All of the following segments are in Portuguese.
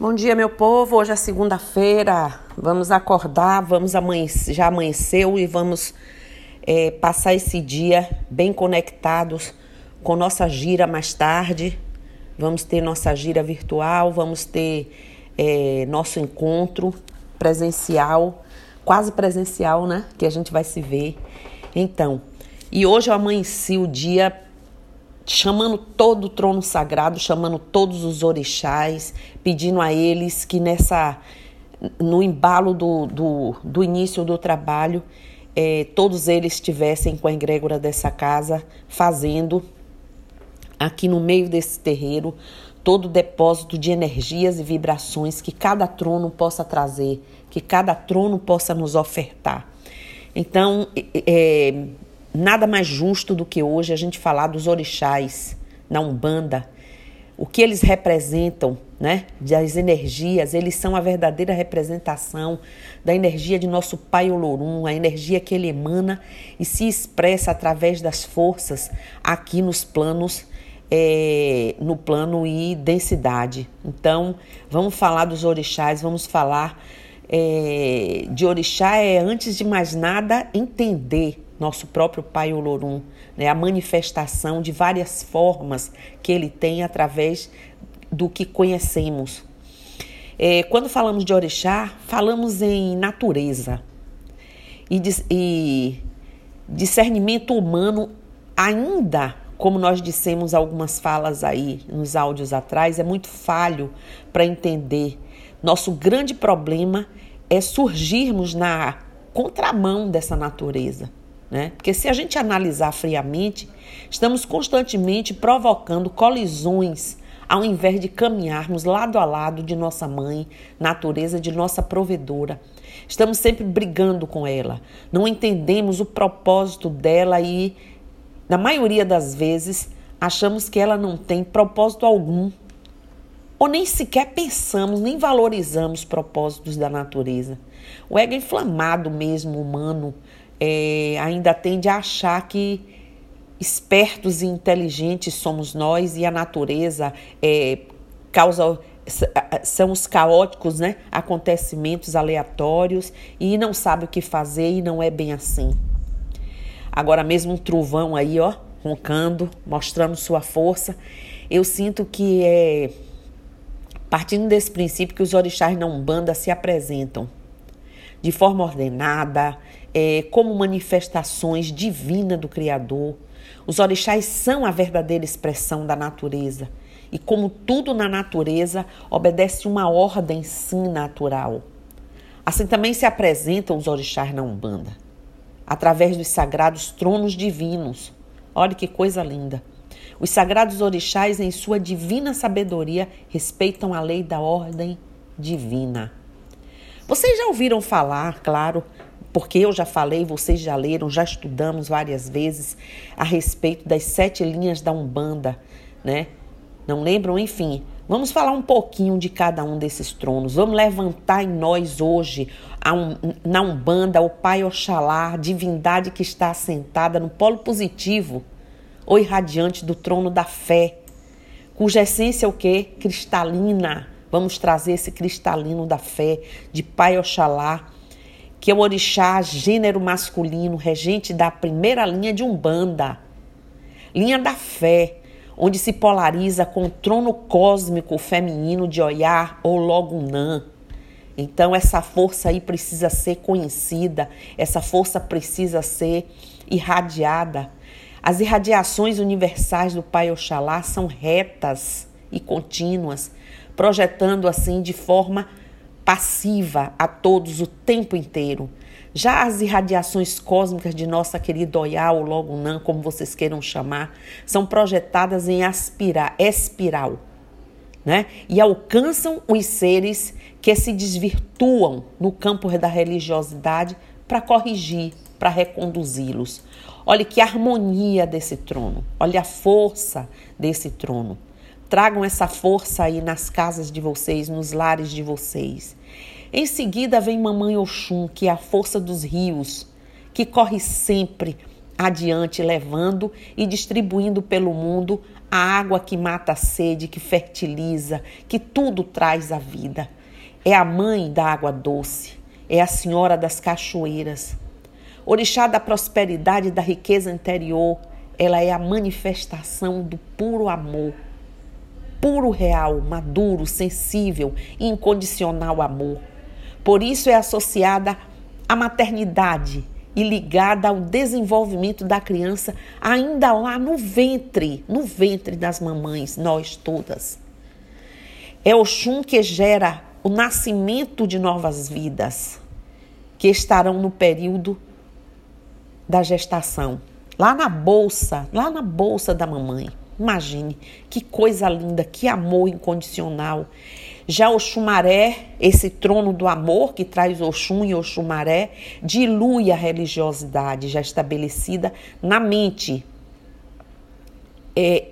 Bom dia, meu povo. Hoje é segunda-feira. Vamos acordar, vamos amanhecer, já amanheceu e vamos é, passar esse dia bem conectados com nossa gira mais tarde. Vamos ter nossa gira virtual, vamos ter é, nosso encontro presencial, quase presencial, né? Que a gente vai se ver. Então, e hoje eu amanheci o dia chamando todo o trono sagrado, chamando todos os orixás, pedindo a eles que nessa no embalo do, do, do início do trabalho, eh, todos eles estivessem com a egrégora dessa casa, fazendo aqui no meio desse terreiro todo o depósito de energias e vibrações que cada trono possa trazer, que cada trono possa nos ofertar. Então, é, nada mais justo do que hoje a gente falar dos orixás na Umbanda, o que eles representam, né? Das energias, eles são a verdadeira representação da energia de nosso Pai Olorum, a energia que ele emana e se expressa através das forças aqui nos planos, é, no plano e densidade. Então, vamos falar dos orixás, vamos falar é, de orixá é, antes de mais nada, entender nosso próprio Pai Olorum, né? a manifestação de várias formas que ele tem através do que conhecemos. É, quando falamos de orixá, falamos em natureza e, e discernimento humano ainda como nós dissemos algumas falas aí nos áudios atrás, é muito falho para entender. Nosso grande problema é surgirmos na contramão dessa natureza. Né? Porque se a gente analisar friamente, estamos constantemente provocando colisões ao invés de caminharmos lado a lado de nossa mãe, natureza, de nossa provedora. Estamos sempre brigando com ela, não entendemos o propósito dela e, na maioria das vezes, achamos que ela não tem propósito algum. Ou nem sequer pensamos, nem valorizamos propósitos da natureza. O ego inflamado mesmo, humano, é, ainda tende a achar que espertos e inteligentes somos nós e a natureza é, causa são os caóticos, né? Acontecimentos aleatórios e não sabe o que fazer e não é bem assim. Agora mesmo um trovão aí, ó, roncando, mostrando sua força. Eu sinto que é partindo desse princípio que os orixás na Umbanda se apresentam de forma ordenada, é, como manifestações divinas do Criador. Os orixás são a verdadeira expressão da natureza. E como tudo na natureza, obedece uma ordem sim natural. Assim também se apresentam os orixás na Umbanda, através dos sagrados tronos divinos. Olha que coisa linda. Os sagrados orixás, em sua divina sabedoria, respeitam a lei da ordem divina. Vocês já ouviram falar, claro, porque eu já falei, vocês já leram, já estudamos várias vezes a respeito das sete linhas da Umbanda, né? Não lembram? Enfim, vamos falar um pouquinho de cada um desses tronos. Vamos levantar em nós hoje, um, na Umbanda, o Pai Oxalá, divindade que está assentada no polo positivo ou irradiante do trono da fé, cuja essência é o quê? Cristalina. Vamos trazer esse cristalino da fé de Pai Oxalá que é o orixá gênero masculino, regente da primeira linha de Umbanda, linha da fé, onde se polariza com o trono cósmico feminino de Oyá ou Logunã. Então essa força aí precisa ser conhecida, essa força precisa ser irradiada. As irradiações universais do Pai Oxalá são retas e contínuas, projetando assim de forma passiva a todos o tempo inteiro. Já as irradiações cósmicas de nossa querida Oyá ou Logunã, como vocês queiram chamar, são projetadas em aspirar, espiral, né? E alcançam os seres que se desvirtuam no campo da religiosidade para corrigir, para reconduzi-los. Olha que harmonia desse trono, olha a força desse trono. Tragam essa força aí nas casas de vocês, nos lares de vocês. Em seguida vem Mamãe Oxum, que é a força dos rios, que corre sempre adiante, levando e distribuindo pelo mundo a água que mata a sede, que fertiliza, que tudo traz a vida. É a mãe da água doce, é a senhora das cachoeiras. Orixá da prosperidade e da riqueza interior, ela é a manifestação do puro amor, puro real, maduro, sensível e incondicional amor. Por isso é associada à maternidade e ligada ao desenvolvimento da criança ainda lá no ventre, no ventre das mamães, nós todas. É o chum que gera o nascimento de novas vidas que estarão no período da gestação, lá na bolsa, lá na bolsa da mamãe. Imagine que coisa linda, que amor incondicional. Já Oxumaré, esse trono do amor que traz Oxum e Oxumaré, dilui a religiosidade já estabelecida na mente é,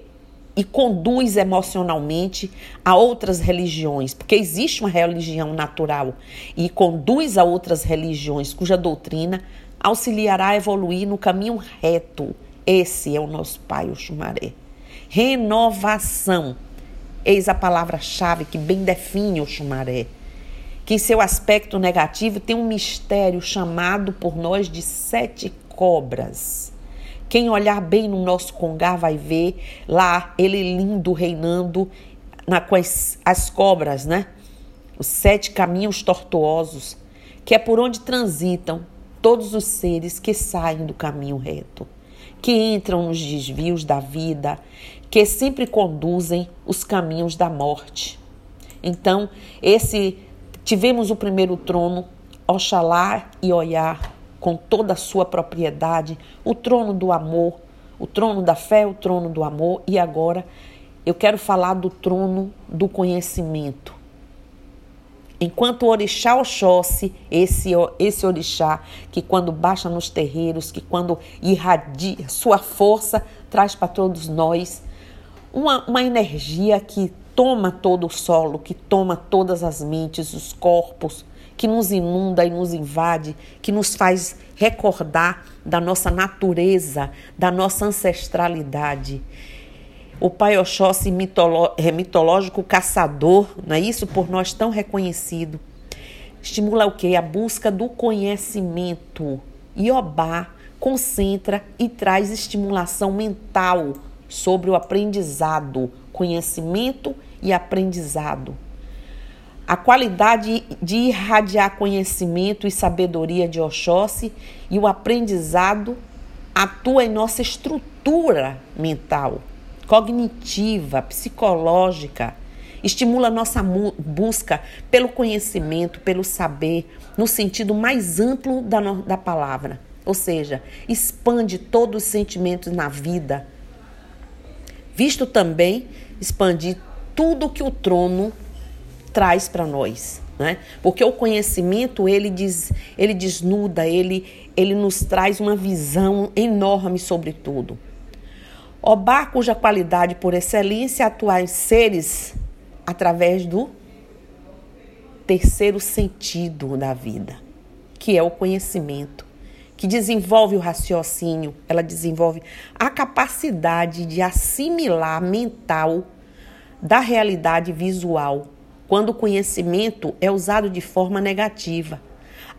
e conduz emocionalmente a outras religiões, porque existe uma religião natural e conduz a outras religiões cuja doutrina auxiliará a evoluir no caminho reto. Esse é o nosso Pai Oxumaré renovação. Eis a palavra-chave que bem define o chumaré, que em seu aspecto negativo tem um mistério chamado por nós de sete cobras. Quem olhar bem no nosso congá vai ver lá ele lindo reinando na, com as, as cobras, né? Os sete caminhos tortuosos, que é por onde transitam todos os seres que saem do caminho reto, que entram nos desvios da vida, que sempre conduzem os caminhos da morte. Então, esse tivemos o primeiro trono, Oxalá e Oiá, com toda a sua propriedade, o trono do amor, o trono da fé, o trono do amor, e agora eu quero falar do trono do conhecimento. Enquanto o orixá Oxóssi, esse, esse orixá que quando baixa nos terreiros, que quando irradia sua força, traz para todos nós uma, uma energia que toma todo o solo, que toma todas as mentes, os corpos, que nos inunda e nos invade, que nos faz recordar da nossa natureza, da nossa ancestralidade. O Pai Oxóssi é mitológico caçador, não é isso? Por nós tão reconhecido. Estimula o quê? A busca do conhecimento. Iobá concentra e traz estimulação mental sobre o aprendizado, conhecimento e aprendizado. A qualidade de irradiar conhecimento e sabedoria de Oxóssi e o aprendizado atua em nossa estrutura mental, cognitiva, psicológica, estimula nossa busca pelo conhecimento, pelo saber, no sentido mais amplo da, da palavra. Ou seja, expande todos os sentimentos na vida, visto também expandir tudo que o trono traz para nós, né? Porque o conhecimento ele diz, ele desnuda, ele ele nos traz uma visão enorme sobre tudo. Obá, cuja qualidade por excelência atuar em seres através do terceiro sentido da vida, que é o conhecimento que desenvolve o raciocínio, ela desenvolve a capacidade de assimilar mental da realidade visual, quando o conhecimento é usado de forma negativa.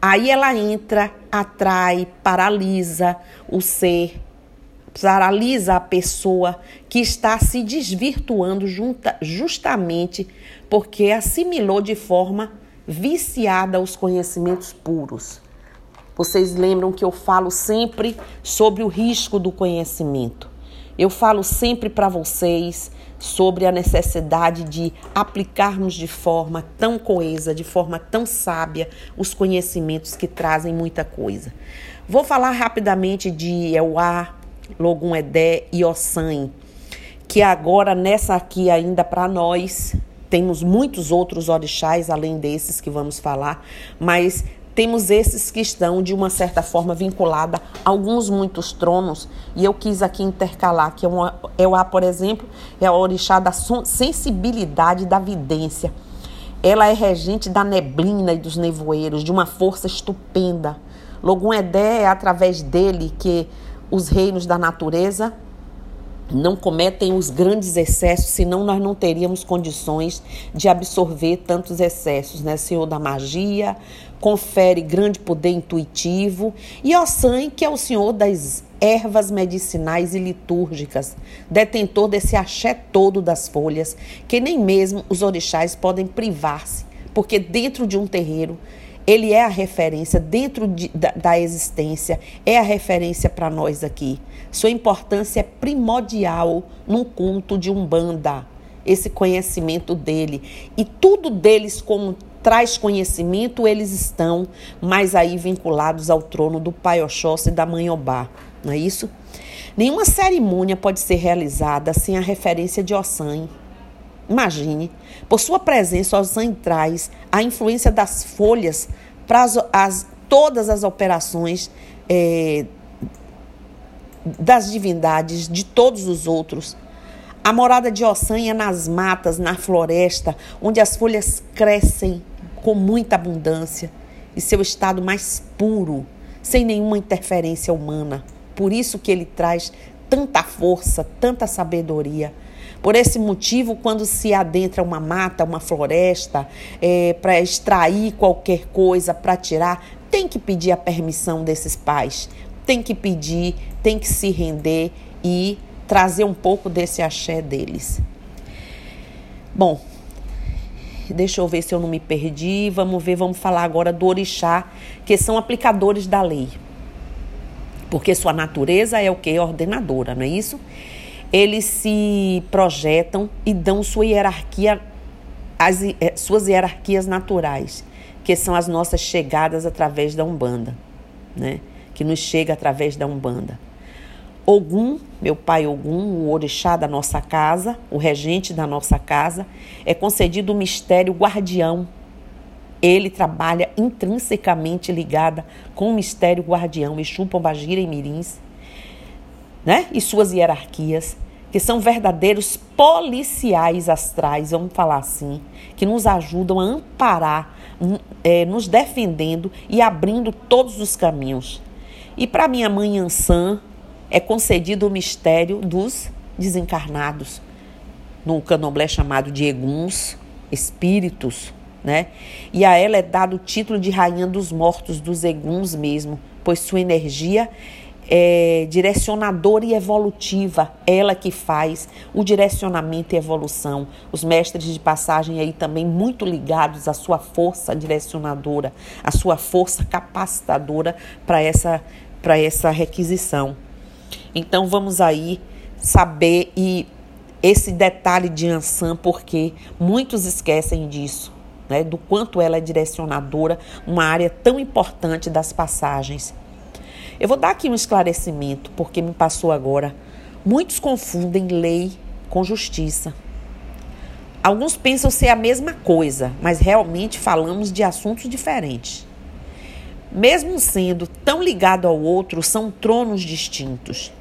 Aí ela entra, atrai, paralisa o ser, paralisa a pessoa que está se desvirtuando junta, justamente porque assimilou de forma viciada os conhecimentos puros. Vocês lembram que eu falo sempre sobre o risco do conhecimento. Eu falo sempre para vocês sobre a necessidade de aplicarmos de forma tão coesa, de forma tão sábia, os conhecimentos que trazem muita coisa. Vou falar rapidamente de Euá, Logum Edé e Ossan, que agora nessa aqui ainda para nós temos muitos outros orixás além desses que vamos falar, mas temos esses que estão, de uma certa forma, vinculada a alguns muitos tronos, e eu quis aqui intercalar, que é, uma, é o A, por exemplo, é a orixá da sensibilidade da vidência. Ela é regente da neblina e dos nevoeiros, de uma força estupenda. Logum é através dele que os reinos da natureza não cometem os grandes excessos, senão nós não teríamos condições de absorver tantos excessos, né? Senhor da magia, confere grande poder intuitivo, e Ossan, que é o Senhor das ervas medicinais e litúrgicas, detentor desse axé todo das folhas, que nem mesmo os orixás podem privar-se, porque dentro de um terreiro ele é a referência dentro de, da, da, existência, é a referência para nós aqui. Sua importância é primordial num culto de Umbanda, esse conhecimento dele. E tudo deles, como traz conhecimento, eles estão mais aí vinculados ao trono do Pai Oxóssi e da Mãe Obá, não é isso? Nenhuma cerimônia pode ser realizada sem a referência de Ossan. Imagine, por sua presença, Ossan traz a influência das folhas para as, as todas as operações é, das divindades, de todos os outros. A morada de Ossan é nas matas, na floresta, onde as folhas crescem com muita abundância e seu estado mais puro, sem nenhuma interferência humana. Por isso que ele traz tanta força, tanta sabedoria. Por esse motivo, quando se adentra uma mata, uma floresta, é, para extrair qualquer coisa, para tirar, tem que pedir a permissão desses pais, tem que pedir, tem que se render e trazer um pouco desse axé deles. Bom, deixa eu ver se eu não me perdi. Vamos ver, vamos falar agora do orixá, que são aplicadores da lei. Porque sua natureza é o que? Ordenadora, não é isso? Eles se projetam e dão sua hierarquia, as, eh, suas hierarquias naturais, que são as nossas chegadas através da Umbanda, né? que nos chega através da Umbanda. Ogum, meu pai Ogum, o orixá da nossa casa, o regente da nossa casa, é concedido o mistério guardião. Ele trabalha intrinsecamente ligada com o mistério guardião, Exu, Pombagira e Mirins né? E suas hierarquias, que são verdadeiros policiais astrais, vamos falar assim, que nos ajudam a amparar, é, nos defendendo e abrindo todos os caminhos. E para minha mãe Ansan é concedido o mistério dos desencarnados, no candomblé chamado de Eguns, espíritos, né? E a ela é dado o título de rainha dos mortos, dos Eguns mesmo, pois sua energia é, direcionadora e evolutiva, ela que faz o direcionamento e evolução. Os mestres de passagem aí também muito ligados à sua força direcionadora, à sua força capacitadora para essa, para essa requisição. Então vamos aí saber e esse detalhe de Ansan, porque muitos esquecem disso. Né, do quanto ela é direcionadora, uma área tão importante das passagens. Eu vou dar aqui um esclarecimento, porque me passou agora. Muitos confundem lei com justiça. Alguns pensam ser a mesma coisa, mas realmente falamos de assuntos diferentes. Mesmo sendo tão ligado ao outro, são tronos distintos,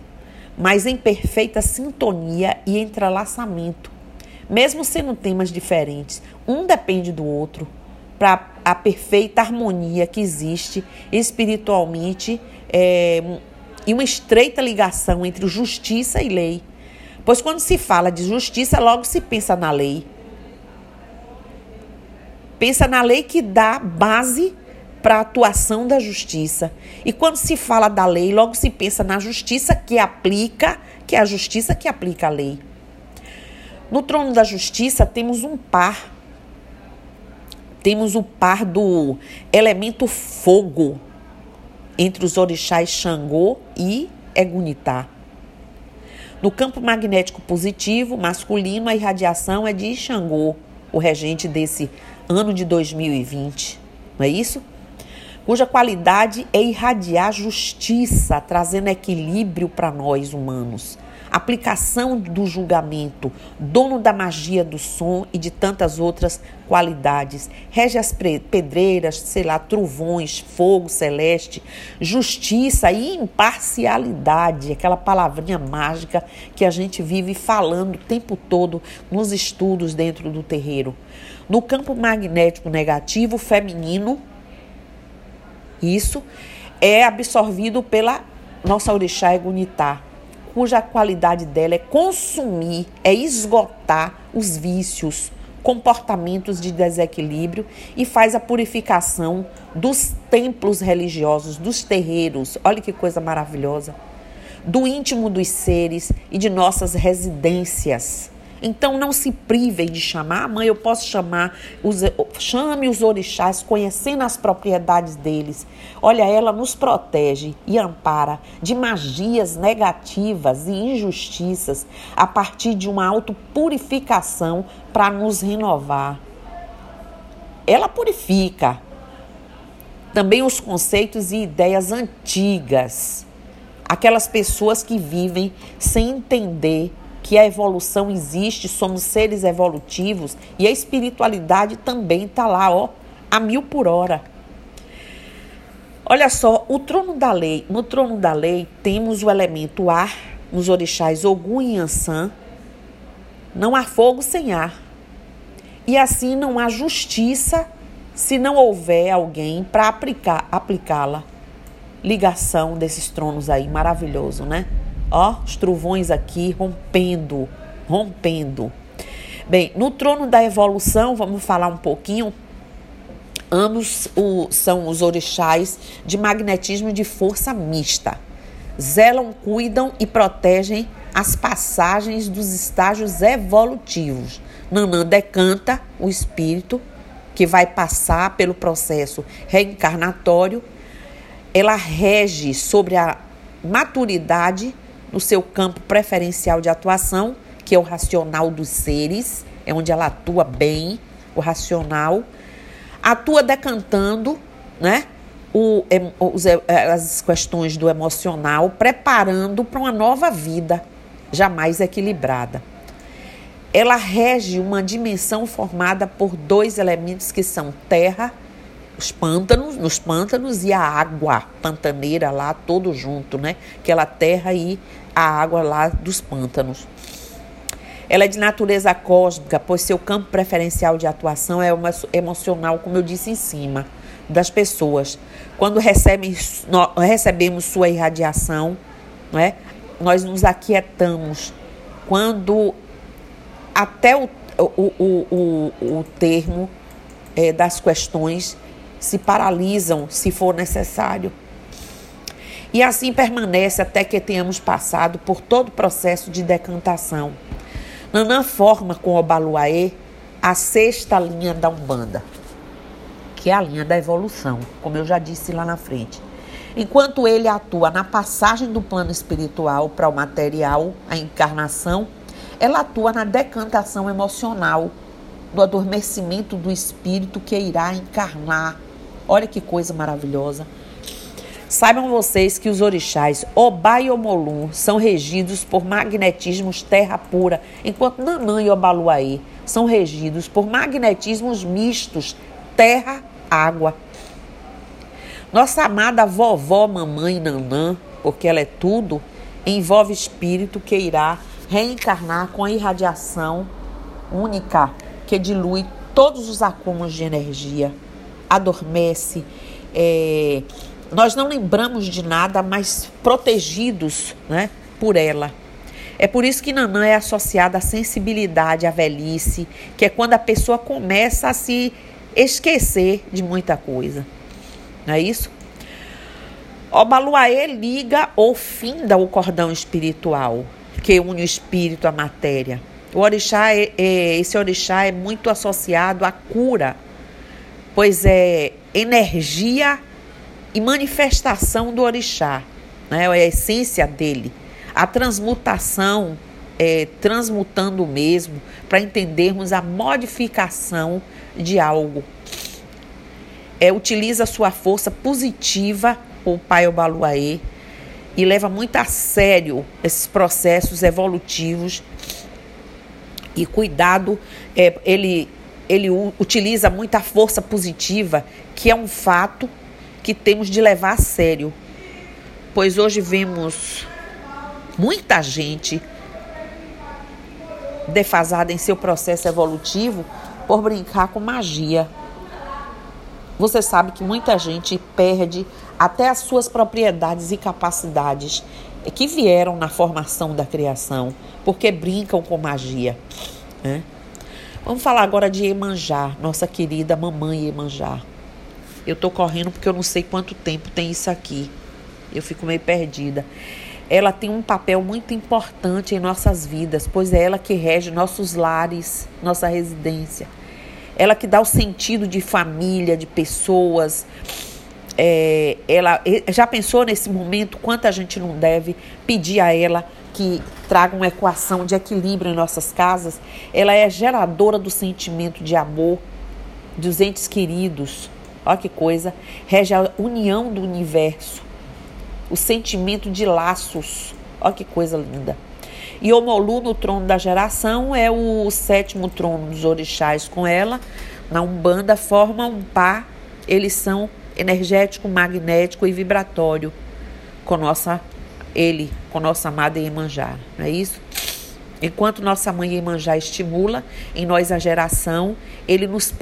mas em perfeita sintonia e entrelaçamento. Mesmo sendo temas diferentes, um depende do outro para a perfeita harmonia que existe espiritualmente é, e uma estreita ligação entre justiça e lei. Pois quando se fala de justiça, logo se pensa na lei. Pensa na lei que dá base para a atuação da justiça. E quando se fala da lei, logo se pensa na justiça que aplica, que é a justiça que aplica a lei. No trono da justiça temos um par. Temos o par do elemento fogo, entre os orixás Xangô e Egunitá. No campo magnético positivo, masculino, a irradiação é de Xangô, o regente desse ano de 2020. Não é isso? Cuja qualidade é irradiar justiça, trazendo equilíbrio para nós humanos aplicação do julgamento, dono da magia do som e de tantas outras qualidades. Rege as pedreiras, sei lá, trovões, fogo celeste, justiça e imparcialidade, aquela palavrinha mágica que a gente vive falando o tempo todo nos estudos dentro do terreiro. No campo magnético negativo, feminino, isso é absorvido pela nossa orixá é Gunitá, cuja qualidade dela é consumir, é esgotar os vícios, comportamentos de desequilíbrio e faz a purificação dos templos religiosos, dos terreiros. Olha que coisa maravilhosa. Do íntimo dos seres e de nossas residências. Então não se privem de chamar. Mãe, eu posso chamar, os, chame os orixás, conhecendo as propriedades deles. Olha, ela nos protege e ampara de magias negativas e injustiças a partir de uma autopurificação para nos renovar. Ela purifica também os conceitos e ideias antigas. Aquelas pessoas que vivem sem entender que a evolução existe, somos seres evolutivos e a espiritualidade também está lá, ó, a mil por hora. Olha só, o trono da lei. No trono da lei temos o elemento ar, nos orixás Ogum e Ansan. Não há fogo sem ar. E assim não há justiça se não houver alguém para aplicar, aplicá-la. Ligação desses tronos aí, maravilhoso, né? Ó, os trovões aqui rompendo, rompendo. Bem, no trono da evolução, vamos falar um pouquinho. Ambos o, são os orixás de magnetismo de força mista. Zelam, cuidam e protegem as passagens dos estágios evolutivos. Nanã decanta o espírito que vai passar pelo processo reencarnatório. Ela rege sobre a maturidade no seu campo preferencial de atuação, que é o racional dos seres, é onde ela atua bem, o racional. Atua decantando, né? O, os, as questões do emocional, preparando para uma nova vida, jamais equilibrada. Ela rege uma dimensão formada por dois elementos que são terra e os pântanos, nos pântanos e a água pantaneira lá, todo junto, né? Aquela terra e a água lá dos pântanos. Ela é de natureza cósmica, pois seu campo preferencial de atuação é emocional, como eu disse em cima, das pessoas. Quando recebem, recebemos sua irradiação, não é? nós nos aquietamos. Quando até o, o, o, o, o termo é, das questões se paralisam se for necessário. E assim permanece até que tenhamos passado por todo o processo de decantação. Nanã forma com o Baluaê a sexta linha da Umbanda, que é a linha da evolução, como eu já disse lá na frente. Enquanto ele atua na passagem do plano espiritual para o material, a encarnação, ela atua na decantação emocional, do adormecimento do espírito que irá encarnar Olha que coisa maravilhosa. Saibam vocês que os orixás Obá e Omolum são regidos por magnetismos terra pura, enquanto Nanã e Obaluaê são regidos por magnetismos mistos terra-água. Nossa amada vovó, mamãe Nanã, porque ela é tudo, envolve espírito que irá reencarnar com a irradiação única que dilui todos os acúmulos de energia adormece. É, nós não lembramos de nada, mas protegidos né, por ela. É por isso que Nanã é associada à sensibilidade, à velhice, que é quando a pessoa começa a se esquecer de muita coisa. Não é isso? Obaluaê liga ou finda o cordão espiritual, que une o espírito à matéria. O orixá é, é, esse orixá é muito associado à cura pois é energia e manifestação do orixá, né? é a essência dele. A transmutação, é, transmutando mesmo, para entendermos a modificação de algo. É, utiliza sua força positiva, o Pai Obaluaê, e leva muito a sério esses processos evolutivos e cuidado, é, ele ele utiliza muita força positiva, que é um fato que temos de levar a sério. Pois hoje vemos muita gente defasada em seu processo evolutivo por brincar com magia. Você sabe que muita gente perde até as suas propriedades e capacidades que vieram na formação da criação, porque brincam com magia. Né? Vamos falar agora de Emanjá, nossa querida mamãe Emanjá. Eu tô correndo porque eu não sei quanto tempo tem isso aqui. Eu fico meio perdida. Ela tem um papel muito importante em nossas vidas, pois é ela que rege nossos lares, nossa residência. Ela que dá o sentido de família, de pessoas. É, ela já pensou nesse momento quanto a gente não deve pedir a ela que traga uma equação de equilíbrio em nossas casas? Ela é geradora do sentimento de amor dos entes queridos, Olha que coisa. Rege a união do universo. O sentimento de laços. Olha que coisa linda. E Omolu no trono da geração é o sétimo trono dos orixás com ela. Na Umbanda forma um par. Eles são energético, magnético e vibratório com nossa ele, com nossa amada Iemanjá, não é isso? Enquanto nossa mãe Iemanjá estimula em nós a geração, ele nos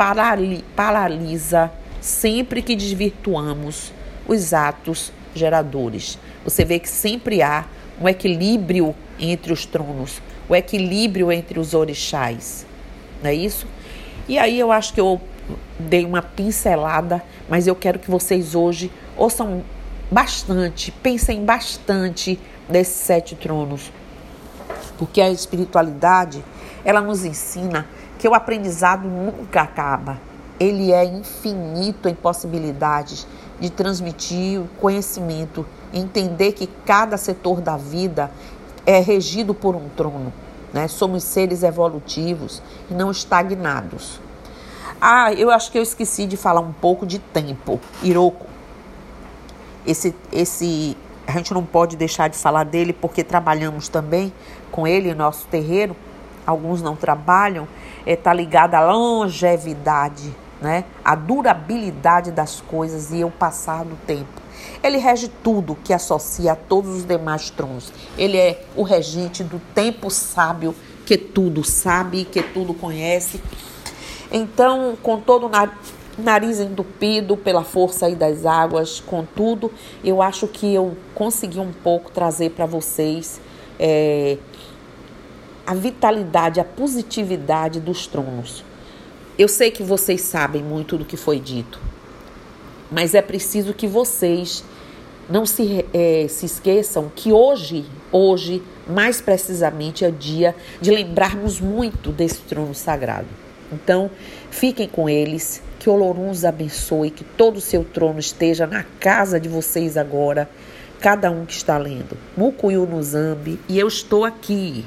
paralisa sempre que desvirtuamos os atos geradores. Você vê que sempre há um equilíbrio entre os tronos, o equilíbrio entre os orixás. Não é isso? E aí eu acho que eu dei uma pincelada, mas eu quero que vocês hoje ouçam bastante, pensem bastante desses sete tronos. Porque a espiritualidade, ela nos ensina que o aprendizado nunca acaba ele é infinito em possibilidades de transmitir o conhecimento, entender que cada setor da vida é regido por um trono. Né? Somos seres evolutivos e não estagnados. Ah, eu acho que eu esqueci de falar um pouco de tempo. Iroko. Esse, esse, a gente não pode deixar de falar dele porque trabalhamos também com ele em nosso terreiro. Alguns não trabalham. Está é, ligado à longevidade né? a durabilidade das coisas e o passar do tempo. Ele rege tudo que associa a todos os demais tronos. Ele é o regente do tempo sábio que tudo sabe, que tudo conhece. Então, com todo o nariz entupido pela força aí das águas, contudo, eu acho que eu consegui um pouco trazer para vocês é, a vitalidade, a positividade dos tronos. Eu sei que vocês sabem muito do que foi dito, mas é preciso que vocês não se, é, se esqueçam que hoje, hoje, mais precisamente, é dia de lembrarmos muito desse trono sagrado. Então, fiquem com eles, que Olorum os abençoe, que todo o seu trono esteja na casa de vocês agora, cada um que está lendo. Mucuyu no Zambi, e eu estou aqui.